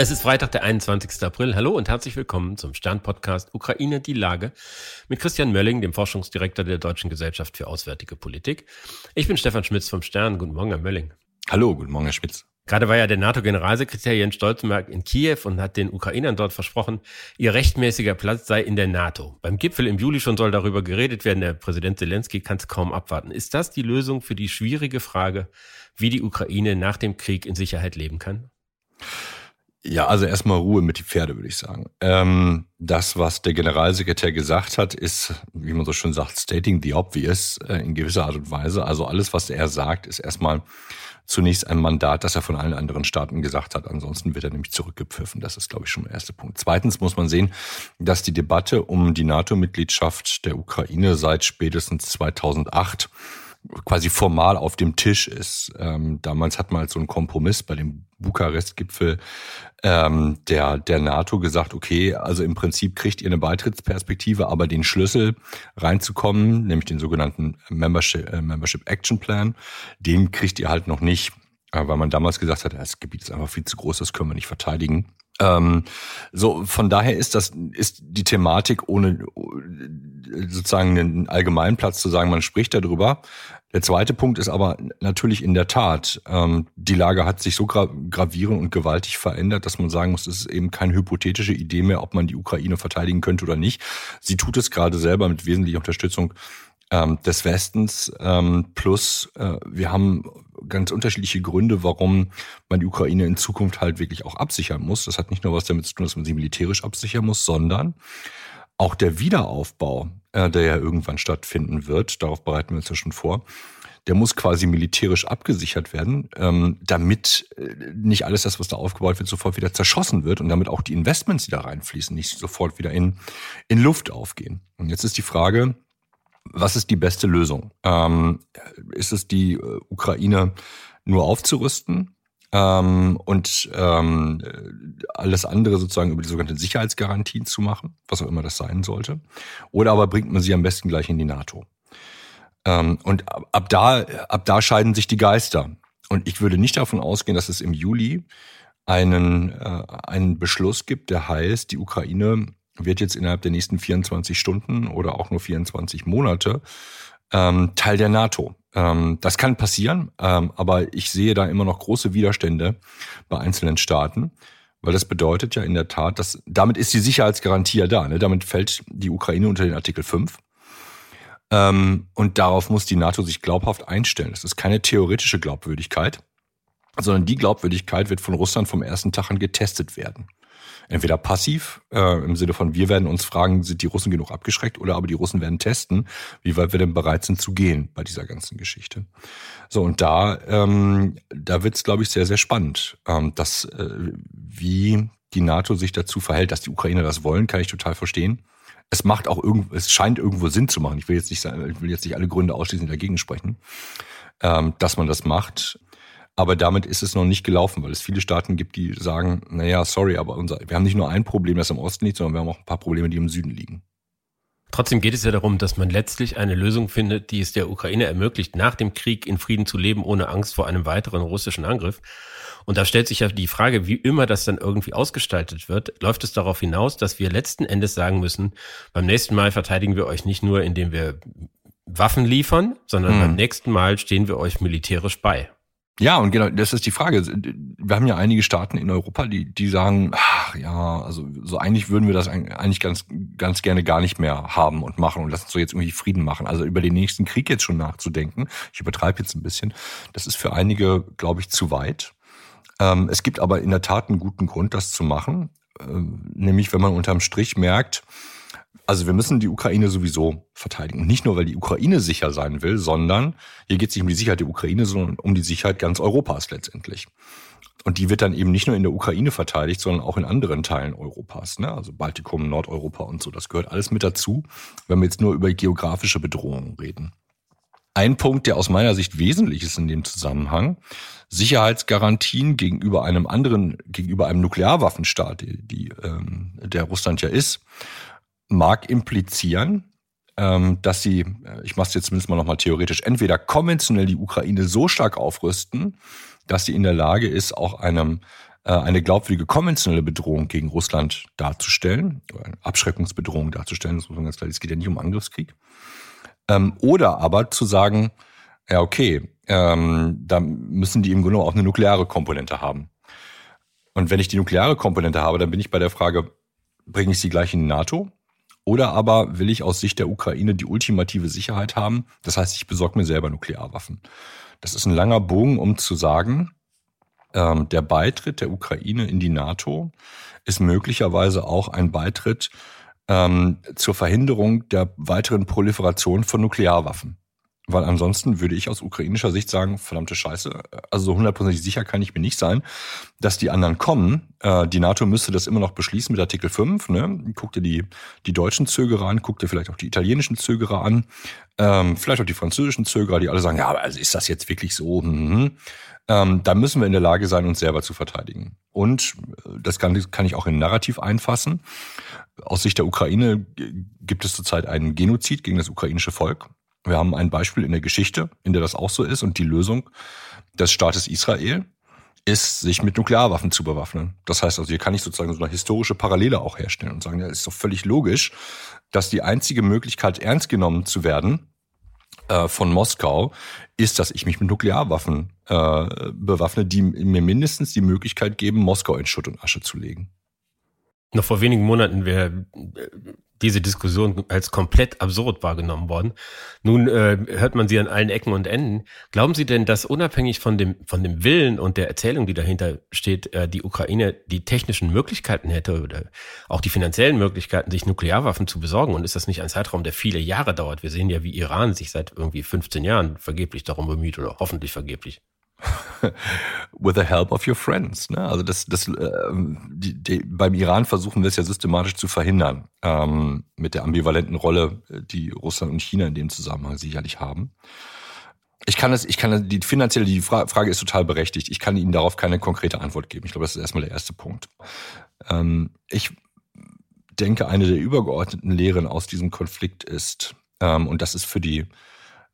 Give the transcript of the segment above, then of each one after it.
Es ist Freitag, der 21. April. Hallo und herzlich willkommen zum Stern-Podcast Ukraine die Lage mit Christian Mölling, dem Forschungsdirektor der Deutschen Gesellschaft für Auswärtige Politik. Ich bin Stefan Schmitz vom Stern. Guten Morgen, Herr Mölling. Hallo, guten Morgen, Herr Schmitz. Gerade war ja der NATO-Generalsekretär Jens Stoltenberg in Kiew und hat den Ukrainern dort versprochen, ihr rechtmäßiger Platz sei in der NATO. Beim Gipfel im Juli schon soll darüber geredet werden. Der Präsident Zelensky kann es kaum abwarten. Ist das die Lösung für die schwierige Frage, wie die Ukraine nach dem Krieg in Sicherheit leben kann? Ja, also erstmal Ruhe mit die Pferde, würde ich sagen. Ähm, das, was der Generalsekretär gesagt hat, ist, wie man so schön sagt, stating the obvious äh, in gewisser Art und Weise. Also alles, was er sagt, ist erstmal zunächst ein Mandat, das er von allen anderen Staaten gesagt hat. Ansonsten wird er nämlich zurückgepfiffen. Das ist, glaube ich, schon der erste Punkt. Zweitens muss man sehen, dass die Debatte um die NATO-Mitgliedschaft der Ukraine seit spätestens 2008 quasi formal auf dem Tisch ist. Ähm, damals hat man halt so einen Kompromiss bei dem Bukarest-Gipfel ähm, der, der NATO gesagt, okay, also im Prinzip kriegt ihr eine Beitrittsperspektive, aber den Schlüssel reinzukommen, nämlich den sogenannten Membership, äh, Membership Action Plan, den kriegt ihr halt noch nicht, äh, weil man damals gesagt hat, das Gebiet ist einfach viel zu groß, das können wir nicht verteidigen. Ähm, so, von daher ist das, ist die Thematik ohne sozusagen einen allgemeinen Platz zu sagen, man spricht darüber. Der zweite Punkt ist aber natürlich in der Tat, ähm, die Lage hat sich so gra gravierend und gewaltig verändert, dass man sagen muss, es ist eben keine hypothetische Idee mehr, ob man die Ukraine verteidigen könnte oder nicht. Sie tut es gerade selber mit wesentlicher Unterstützung ähm, des Westens. Ähm, plus äh, wir haben ganz unterschiedliche Gründe, warum man die Ukraine in Zukunft halt wirklich auch absichern muss. Das hat nicht nur was damit zu tun, dass man sie militärisch absichern muss, sondern auch der Wiederaufbau, äh, der ja irgendwann stattfinden wird, darauf bereiten wir uns ja schon vor, der muss quasi militärisch abgesichert werden, ähm, damit äh, nicht alles das, was da aufgebaut wird, sofort wieder zerschossen wird und damit auch die Investments, die da reinfließen, nicht sofort wieder in, in Luft aufgehen. Und jetzt ist die Frage, was ist die beste Lösung? Ähm, ist es die äh, Ukraine nur aufzurüsten ähm, und ähm, alles andere sozusagen über die sogenannten Sicherheitsgarantien zu machen, was auch immer das sein sollte? Oder aber bringt man sie am besten gleich in die NATO? Ähm, und ab, ab, da, ab da scheiden sich die Geister. Und ich würde nicht davon ausgehen, dass es im Juli einen, äh, einen Beschluss gibt, der heißt, die Ukraine wird jetzt innerhalb der nächsten 24 Stunden oder auch nur 24 Monate ähm, Teil der NATO. Ähm, das kann passieren, ähm, aber ich sehe da immer noch große Widerstände bei einzelnen Staaten, weil das bedeutet ja in der Tat, dass damit ist die Sicherheitsgarantie ja da. Ne? Damit fällt die Ukraine unter den Artikel 5. Ähm, und darauf muss die NATO sich glaubhaft einstellen. Das ist keine theoretische Glaubwürdigkeit, sondern die Glaubwürdigkeit wird von Russland vom ersten Tag an getestet werden entweder passiv, äh, im Sinne von wir werden uns fragen, sind die Russen genug abgeschreckt, oder aber die Russen werden testen, wie weit wir denn bereit sind zu gehen bei dieser ganzen Geschichte. So, und da, ähm, da wird es, glaube ich, sehr, sehr spannend. Ähm, dass, äh, wie die NATO sich dazu verhält, dass die Ukrainer das wollen, kann ich total verstehen. Es macht auch irgendwo, es scheint irgendwo Sinn zu machen. Ich will jetzt nicht, ich will jetzt nicht alle Gründe ausschließlich dagegen sprechen, ähm, dass man das macht. Aber damit ist es noch nicht gelaufen, weil es viele Staaten gibt, die sagen, naja, sorry, aber unser, wir haben nicht nur ein Problem, das im Osten liegt, sondern wir haben auch ein paar Probleme, die im Süden liegen. Trotzdem geht es ja darum, dass man letztlich eine Lösung findet, die es der Ukraine ermöglicht, nach dem Krieg in Frieden zu leben, ohne Angst vor einem weiteren russischen Angriff. Und da stellt sich ja die Frage, wie immer das dann irgendwie ausgestaltet wird, läuft es darauf hinaus, dass wir letzten Endes sagen müssen, beim nächsten Mal verteidigen wir euch nicht nur, indem wir Waffen liefern, sondern hm. beim nächsten Mal stehen wir euch militärisch bei. Ja, und genau, das ist die Frage. Wir haben ja einige Staaten in Europa, die, die sagen, ach ja, also so eigentlich würden wir das eigentlich ganz, ganz gerne gar nicht mehr haben und machen und lassen so jetzt irgendwie Frieden machen. Also über den nächsten Krieg jetzt schon nachzudenken, ich übertreibe jetzt ein bisschen, das ist für einige, glaube ich, zu weit. Ähm, es gibt aber in der Tat einen guten Grund, das zu machen. Ähm, nämlich, wenn man unterm Strich merkt, also wir müssen die Ukraine sowieso verteidigen. Und nicht nur, weil die Ukraine sicher sein will, sondern hier geht es nicht um die Sicherheit der Ukraine, sondern um die Sicherheit ganz Europas letztendlich. Und die wird dann eben nicht nur in der Ukraine verteidigt, sondern auch in anderen Teilen Europas, ne? also Baltikum, Nordeuropa und so. Das gehört alles mit dazu, wenn wir jetzt nur über geografische Bedrohungen reden. Ein Punkt, der aus meiner Sicht wesentlich ist in dem Zusammenhang, Sicherheitsgarantien gegenüber einem anderen, gegenüber einem Nuklearwaffenstaat, die, die ähm, der Russland ja ist, mag implizieren, ähm, dass sie, äh, ich mache es jetzt zumindest mal nochmal theoretisch, entweder konventionell die Ukraine so stark aufrüsten, dass sie in der Lage ist, auch einem äh, eine glaubwürdige konventionelle Bedrohung gegen Russland darzustellen, oder eine Abschreckungsbedrohung darzustellen, das muss man ganz klar, es geht ja nicht um Angriffskrieg. Ähm, oder aber zu sagen, ja, okay, ähm, da müssen die im Grunde auch eine nukleare Komponente haben. Und wenn ich die nukleare Komponente habe, dann bin ich bei der Frage, bringe ich sie gleich in die NATO? Oder aber will ich aus Sicht der Ukraine die ultimative Sicherheit haben? Das heißt, ich besorge mir selber Nuklearwaffen. Das ist ein langer Bogen, um zu sagen, ähm, der Beitritt der Ukraine in die NATO ist möglicherweise auch ein Beitritt ähm, zur Verhinderung der weiteren Proliferation von Nuklearwaffen. Weil ansonsten würde ich aus ukrainischer Sicht sagen, verdammte Scheiße, also so hundertprozentig sicher kann ich mir nicht sein, dass die anderen kommen. Äh, die NATO müsste das immer noch beschließen mit Artikel 5. Ne? Guck dir die, die deutschen Zögerer an, guck dir vielleicht auch die italienischen Zögerer an, ähm, vielleicht auch die französischen Zögerer, die alle sagen, ja, aber also ist das jetzt wirklich so? Mhm. Ähm, da müssen wir in der Lage sein, uns selber zu verteidigen. Und äh, das kann, kann ich auch in Narrativ einfassen. Aus Sicht der Ukraine gibt es zurzeit einen Genozid gegen das ukrainische Volk. Wir haben ein Beispiel in der Geschichte, in der das auch so ist. Und die Lösung des Staates Israel ist, sich mit Nuklearwaffen zu bewaffnen. Das heißt also, hier kann ich sozusagen so eine historische Parallele auch herstellen und sagen, ja, ist doch völlig logisch, dass die einzige Möglichkeit, ernst genommen zu werden äh, von Moskau, ist, dass ich mich mit Nuklearwaffen äh, bewaffne, die mir mindestens die Möglichkeit geben, Moskau in Schutt und Asche zu legen. Noch vor wenigen Monaten wäre diese Diskussion als komplett absurd wahrgenommen worden. Nun äh, hört man sie an allen Ecken und Enden. Glauben Sie denn, dass unabhängig von dem, von dem Willen und der Erzählung, die dahinter steht, äh, die Ukraine die technischen Möglichkeiten hätte oder auch die finanziellen Möglichkeiten, sich Nuklearwaffen zu besorgen? Und ist das nicht ein Zeitraum, der viele Jahre dauert? Wir sehen ja, wie Iran sich seit irgendwie 15 Jahren vergeblich darum bemüht oder hoffentlich vergeblich. with the help of your friends. Ne? Also das, das, äh, die, die, beim Iran versuchen wir es ja systematisch zu verhindern ähm, mit der ambivalenten Rolle, die Russland und China in dem Zusammenhang sicherlich haben. Ich kann es, ich kann die finanzielle die Frage ist total berechtigt. Ich kann Ihnen darauf keine konkrete Antwort geben. Ich glaube, das ist erstmal der erste Punkt. Ähm, ich denke, eine der übergeordneten Lehren aus diesem Konflikt ist, ähm, und das ist für die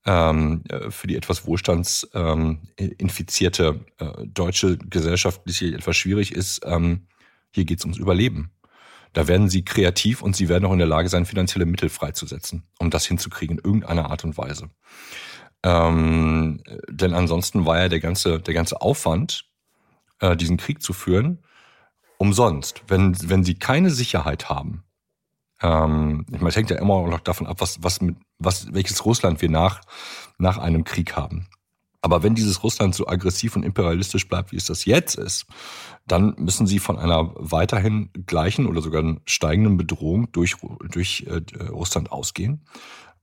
ähm, äh, für die etwas wohlstandsinfizierte ähm, äh, deutsche Gesellschaft die hier etwas schwierig ist. Ähm, hier geht es ums Überleben. Da werden sie kreativ und sie werden auch in der Lage sein, finanzielle Mittel freizusetzen, um das hinzukriegen in irgendeiner Art und Weise. Ähm, denn ansonsten war ja der ganze, der ganze Aufwand, äh, diesen Krieg zu führen, umsonst. Wenn, wenn sie keine Sicherheit haben, ähm, ich meine, es hängt ja immer noch davon ab, was, was mit, was, welches Russland wir nach, nach einem Krieg haben. Aber wenn dieses Russland so aggressiv und imperialistisch bleibt, wie es das jetzt ist, dann müssen sie von einer weiterhin gleichen oder sogar steigenden Bedrohung durch, durch äh, Russland ausgehen.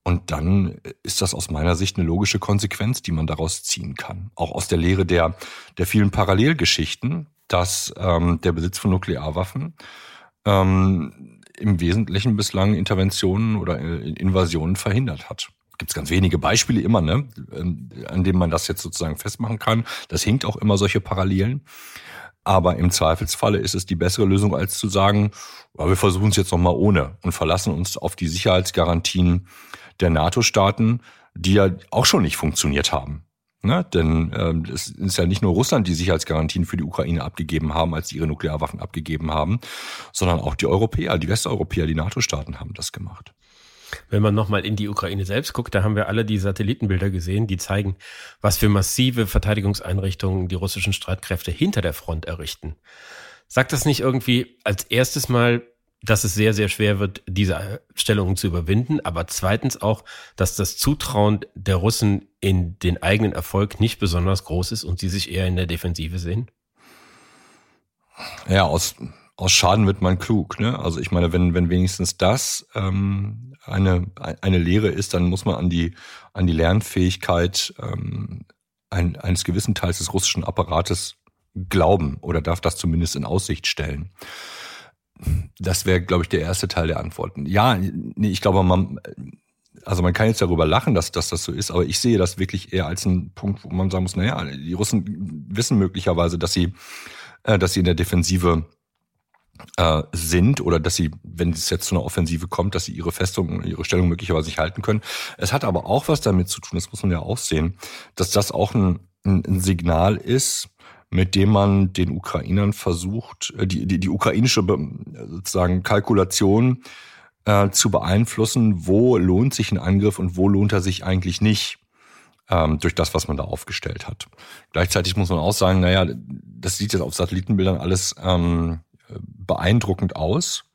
Und dann ist das aus meiner Sicht eine logische Konsequenz, die man daraus ziehen kann. Auch aus der Lehre der, der vielen Parallelgeschichten, dass ähm, der Besitz von Nuklearwaffen ähm, im Wesentlichen bislang Interventionen oder äh, Invasionen verhindert hat. Gibt es ganz wenige Beispiele immer, ne, an denen man das jetzt sozusagen festmachen kann. Das hinkt auch immer solche Parallelen. Aber im Zweifelsfalle ist es die bessere Lösung, als zu sagen, wir versuchen es jetzt nochmal ohne und verlassen uns auf die Sicherheitsgarantien der NATO-Staaten, die ja auch schon nicht funktioniert haben. Ne? Denn ähm, es ist ja nicht nur Russland, die Sicherheitsgarantien für die Ukraine abgegeben haben, als sie ihre Nuklearwaffen abgegeben haben, sondern auch die Europäer, die Westeuropäer, die NATO-Staaten haben das gemacht. Wenn man nochmal in die Ukraine selbst guckt, da haben wir alle die Satellitenbilder gesehen, die zeigen, was für massive Verteidigungseinrichtungen die russischen Streitkräfte hinter der Front errichten. Sagt das nicht irgendwie als erstes Mal, dass es sehr, sehr schwer wird, diese Stellungen zu überwinden, aber zweitens auch, dass das Zutrauen der Russen in den eigenen Erfolg nicht besonders groß ist und sie sich eher in der Defensive sehen? Ja, aus, aus Schaden wird man klug. Ne? Also ich meine, wenn, wenn wenigstens das ähm, eine, eine Lehre ist, dann muss man an die, an die Lernfähigkeit ähm, ein, eines gewissen Teils des russischen Apparates glauben oder darf das zumindest in Aussicht stellen. Das wäre, glaube ich, der erste Teil der Antworten. Ja, nee, ich glaube, man, also man kann jetzt darüber lachen, dass, dass das so ist, aber ich sehe das wirklich eher als einen Punkt, wo man sagen muss, naja, die Russen wissen möglicherweise, dass sie, äh, dass sie in der Defensive äh, sind oder dass sie, wenn es jetzt zu einer Offensive kommt, dass sie ihre Festung, ihre Stellung möglicherweise nicht halten können. Es hat aber auch was damit zu tun, das muss man ja auch sehen, dass das auch ein, ein Signal ist, mit dem man den Ukrainern versucht, äh, die, die, die ukrainische sozusagen Kalkulation äh, zu beeinflussen, wo lohnt sich ein Angriff und wo lohnt er sich eigentlich nicht ähm, durch das, was man da aufgestellt hat. Gleichzeitig muss man auch sagen, naja, das sieht jetzt auf Satellitenbildern alles ähm, beeindruckend aus.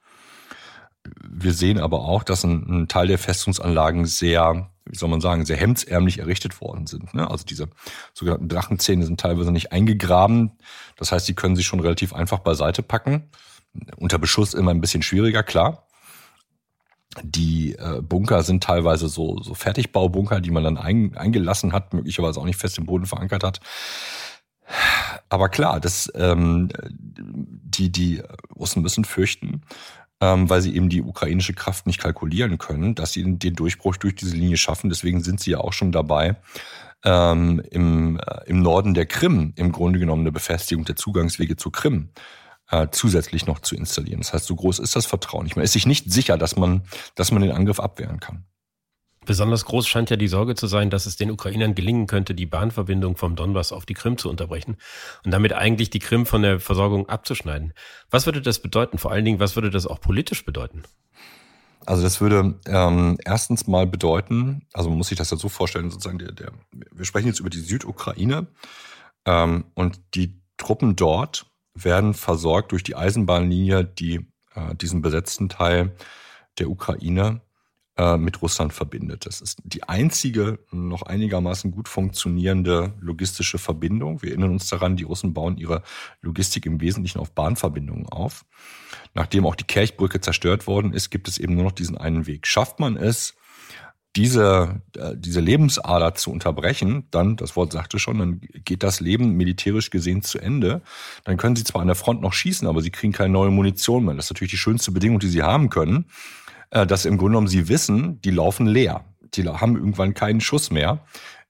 Wir sehen aber auch, dass ein, ein, Teil der Festungsanlagen sehr, wie soll man sagen, sehr hemdsärmlich errichtet worden sind. Ne? Also diese sogenannten Drachenzähne sind teilweise nicht eingegraben. Das heißt, die können sich schon relativ einfach beiseite packen. Unter Beschuss immer ein bisschen schwieriger, klar. Die äh, Bunker sind teilweise so, so Fertigbaubunker, die man dann ein, eingelassen hat, möglicherweise auch nicht fest im Boden verankert hat. Aber klar, das, ähm, die, die Russen müssen fürchten, ähm, weil sie eben die ukrainische Kraft nicht kalkulieren können, dass sie den Durchbruch durch diese Linie schaffen. Deswegen sind sie ja auch schon dabei, ähm, im, äh, im Norden der Krim im Grunde genommen eine Befestigung der Zugangswege zur Krim äh, zusätzlich noch zu installieren. Das heißt, so groß ist das Vertrauen nicht. Man ist sich nicht sicher, dass man, dass man den Angriff abwehren kann. Besonders groß scheint ja die Sorge zu sein, dass es den Ukrainern gelingen könnte, die Bahnverbindung vom Donbass auf die Krim zu unterbrechen und damit eigentlich die Krim von der Versorgung abzuschneiden. Was würde das bedeuten? Vor allen Dingen, was würde das auch politisch bedeuten? Also das würde ähm, erstens mal bedeuten, also man muss sich das ja so vorstellen, sozusagen, der, der, wir sprechen jetzt über die Südukraine ähm, und die Truppen dort werden versorgt durch die Eisenbahnlinie, die äh, diesen besetzten Teil der Ukraine mit Russland verbindet. Das ist die einzige noch einigermaßen gut funktionierende logistische Verbindung. Wir erinnern uns daran, die Russen bauen ihre Logistik im Wesentlichen auf Bahnverbindungen auf. Nachdem auch die Kerchbrücke zerstört worden ist, gibt es eben nur noch diesen einen Weg. Schafft man es, diese, äh, diese Lebensader zu unterbrechen, dann, das Wort sagte schon, dann geht das Leben militärisch gesehen zu Ende. Dann können sie zwar an der Front noch schießen, aber sie kriegen keine neue Munition mehr. Das ist natürlich die schönste Bedingung, die sie haben können äh, dass im Grunde genommen sie wissen, die laufen leer. Die haben irgendwann keinen Schuss mehr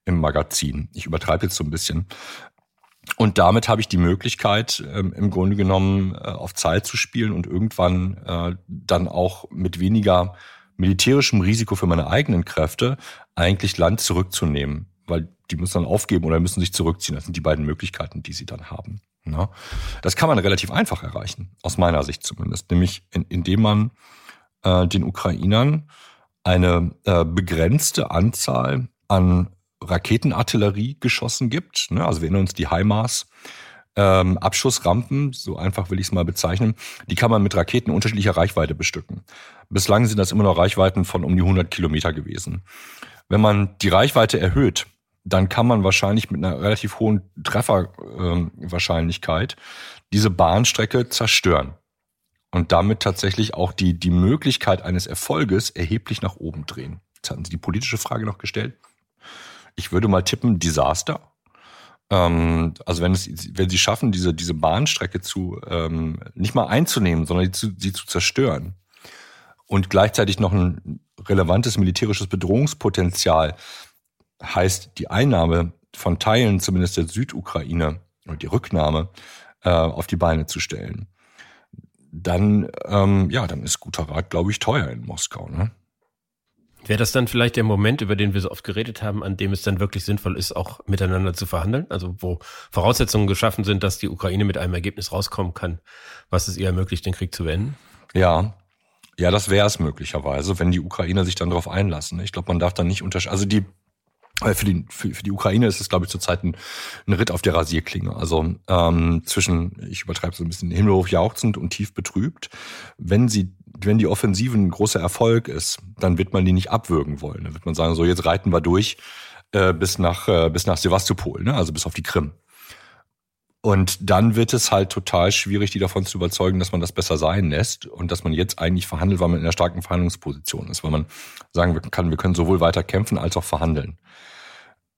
im Magazin. Ich übertreibe jetzt so ein bisschen. Und damit habe ich die Möglichkeit, ähm, im Grunde genommen äh, auf Zeit zu spielen und irgendwann äh, dann auch mit weniger militärischem Risiko für meine eigenen Kräfte eigentlich Land zurückzunehmen. Weil die müssen dann aufgeben oder müssen sich zurückziehen. Das sind die beiden Möglichkeiten, die sie dann haben. Ne? Das kann man relativ einfach erreichen, aus meiner Sicht zumindest. Nämlich in, indem man äh, den Ukrainern eine äh, begrenzte Anzahl an Raketenartillerie geschossen gibt. Ne? Also wir erinnern uns die HIMARS. Ähm, Abschussrampen, so einfach will ich es mal bezeichnen, die kann man mit Raketen unterschiedlicher Reichweite bestücken. Bislang sind das immer noch Reichweiten von um die 100 Kilometer gewesen. Wenn man die Reichweite erhöht, dann kann man wahrscheinlich mit einer relativ hohen Trefferwahrscheinlichkeit ähm, diese Bahnstrecke zerstören und damit tatsächlich auch die, die Möglichkeit eines Erfolges erheblich nach oben drehen. Jetzt hatten Sie die politische Frage noch gestellt. Ich würde mal tippen, Desaster. Ähm, also wenn, es, wenn Sie schaffen, diese, diese Bahnstrecke zu ähm, nicht mal einzunehmen, sondern sie zu, sie zu zerstören und gleichzeitig noch ein relevantes militärisches Bedrohungspotenzial heißt die Einnahme von Teilen zumindest der Südukraine und die Rücknahme äh, auf die Beine zu stellen dann, ähm, ja, dann ist guter Rat, glaube ich, teuer in Moskau. Ne? Wäre das dann vielleicht der Moment, über den wir so oft geredet haben, an dem es dann wirklich sinnvoll ist, auch miteinander zu verhandeln? Also wo Voraussetzungen geschaffen sind, dass die Ukraine mit einem Ergebnis rauskommen kann, was es ihr ermöglicht, den Krieg zu beenden? Ja, ja, das wäre es möglicherweise, wenn die Ukrainer sich dann darauf einlassen. Ich glaube, man darf dann nicht unterscheiden. Also die für die, für, für die Ukraine ist es, glaube ich, zurzeit ein, ein Ritt auf der Rasierklinge. Also ähm, zwischen, ich übertreibe so ein bisschen, himmelhoch jauchzend und tief betrübt. Wenn sie, wenn die Offensive ein großer Erfolg ist, dann wird man die nicht abwürgen wollen. Dann wird man sagen, so jetzt reiten wir durch äh, bis nach äh, bis nach Sevastopol, ne? also bis auf die Krim. Und dann wird es halt total schwierig, die davon zu überzeugen, dass man das besser sein lässt und dass man jetzt eigentlich verhandelt, weil man in einer starken Verhandlungsposition ist, weil man sagen kann, wir können sowohl weiter kämpfen als auch verhandeln.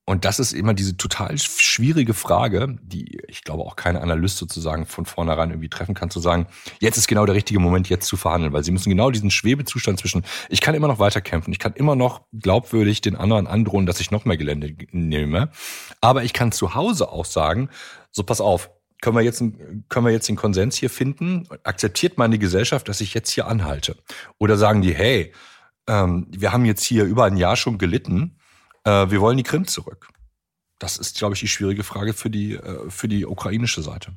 Und das ist immer diese total schwierige Frage, die ich glaube auch keine Analyst sozusagen von vornherein irgendwie treffen kann, zu sagen, jetzt ist genau der richtige Moment, jetzt zu verhandeln, weil sie müssen genau diesen Schwebezustand zwischen, ich kann immer noch weiter kämpfen, ich kann immer noch glaubwürdig den anderen androhen, dass ich noch mehr Gelände nehme, aber ich kann zu Hause auch sagen, so pass auf, können wir jetzt, können wir jetzt den Konsens hier finden? Akzeptiert meine Gesellschaft, dass ich jetzt hier anhalte? Oder sagen die, hey, ähm, wir haben jetzt hier über ein Jahr schon gelitten, äh, wir wollen die Krim zurück. das ist, glaube ich, die schwierige Frage für die, äh, für die ukrainische Seite.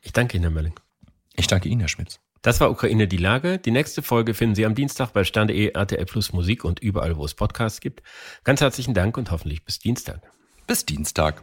Ich danke Ihnen, Herr Mölling. Ich danke Ihnen, Herr Schmitz. Das war Ukraine die Lage. Die nächste Folge finden Sie am Dienstag bei Stande.de, RTL Plus Musik und überall, wo es Podcasts gibt. Ganz herzlichen Dank und hoffentlich bis Dienstag. Bis Dienstag.